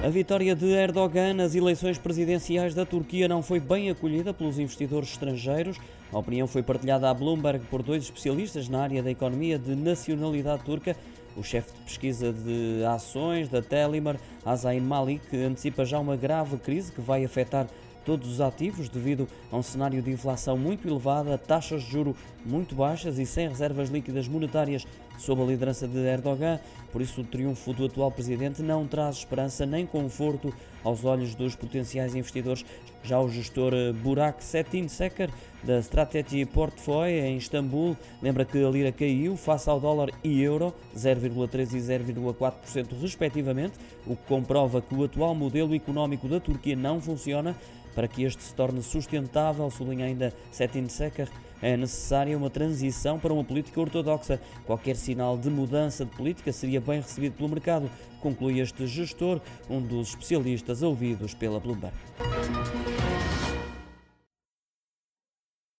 A vitória de Erdogan nas eleições presidenciais da Turquia não foi bem acolhida pelos investidores estrangeiros. A opinião foi partilhada à Bloomberg por dois especialistas na área da economia de nacionalidade turca. O chefe de pesquisa de ações da Telimar, Azain Malik, antecipa já uma grave crise que vai afetar todos os ativos devido a um cenário de inflação muito elevada, taxas de juro muito baixas e sem reservas líquidas monetárias sob a liderança de Erdogan. Por isso, o triunfo do atual presidente não traz esperança nem conforto aos olhos dos potenciais investidores. Já o gestor Burak Setin Seker, da Strategy Portfólio em Istambul, lembra que a lira caiu face ao dólar e euro 0,3% e 0,4% respectivamente, o que comprova que o atual modelo económico da Turquia não funciona para que este se torne sustentável, sublinha ainda Setin Seker, é necessária uma transição para uma política ortodoxa. Qualquer sinal de mudança de política seria bem recebido pelo mercado, conclui este gestor, um dos especialistas ouvidos pela Bloomberg.